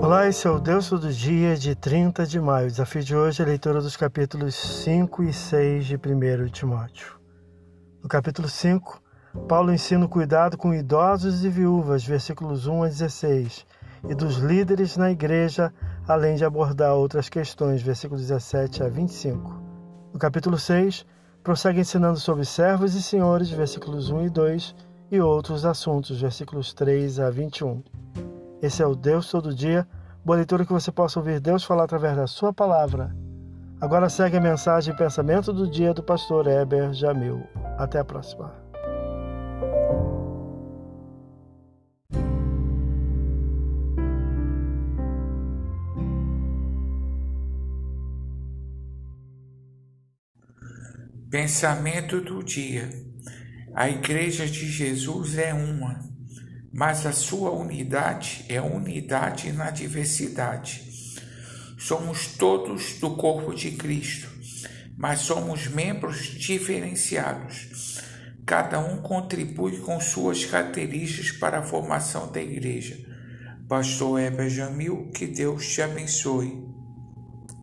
Olá, esse é o Deus do Dia de 30 de maio. O desafio de hoje é a leitura dos capítulos 5 e 6 de 1 Timóteo. No capítulo 5, Paulo ensina o cuidado com idosos e viúvas, versículos 1 a 16, e dos líderes na igreja, além de abordar outras questões, versículos 17 a 25. No capítulo 6, prossegue ensinando sobre servos e senhores, versículos 1 e 2, e outros assuntos, versículos 3 a 21. Esse é o Deus Todo Dia. Boa leitura que você possa ouvir Deus falar através da sua palavra. Agora segue a mensagem e pensamento do dia do pastor Heber Jamil. Até a próxima. Pensamento do dia. A Igreja de Jesus é uma mas a sua unidade é unidade na diversidade. Somos todos do corpo de Cristo, mas somos membros diferenciados. Cada um contribui com suas características para a formação da igreja. Pastor Heber Jamil, que Deus te abençoe.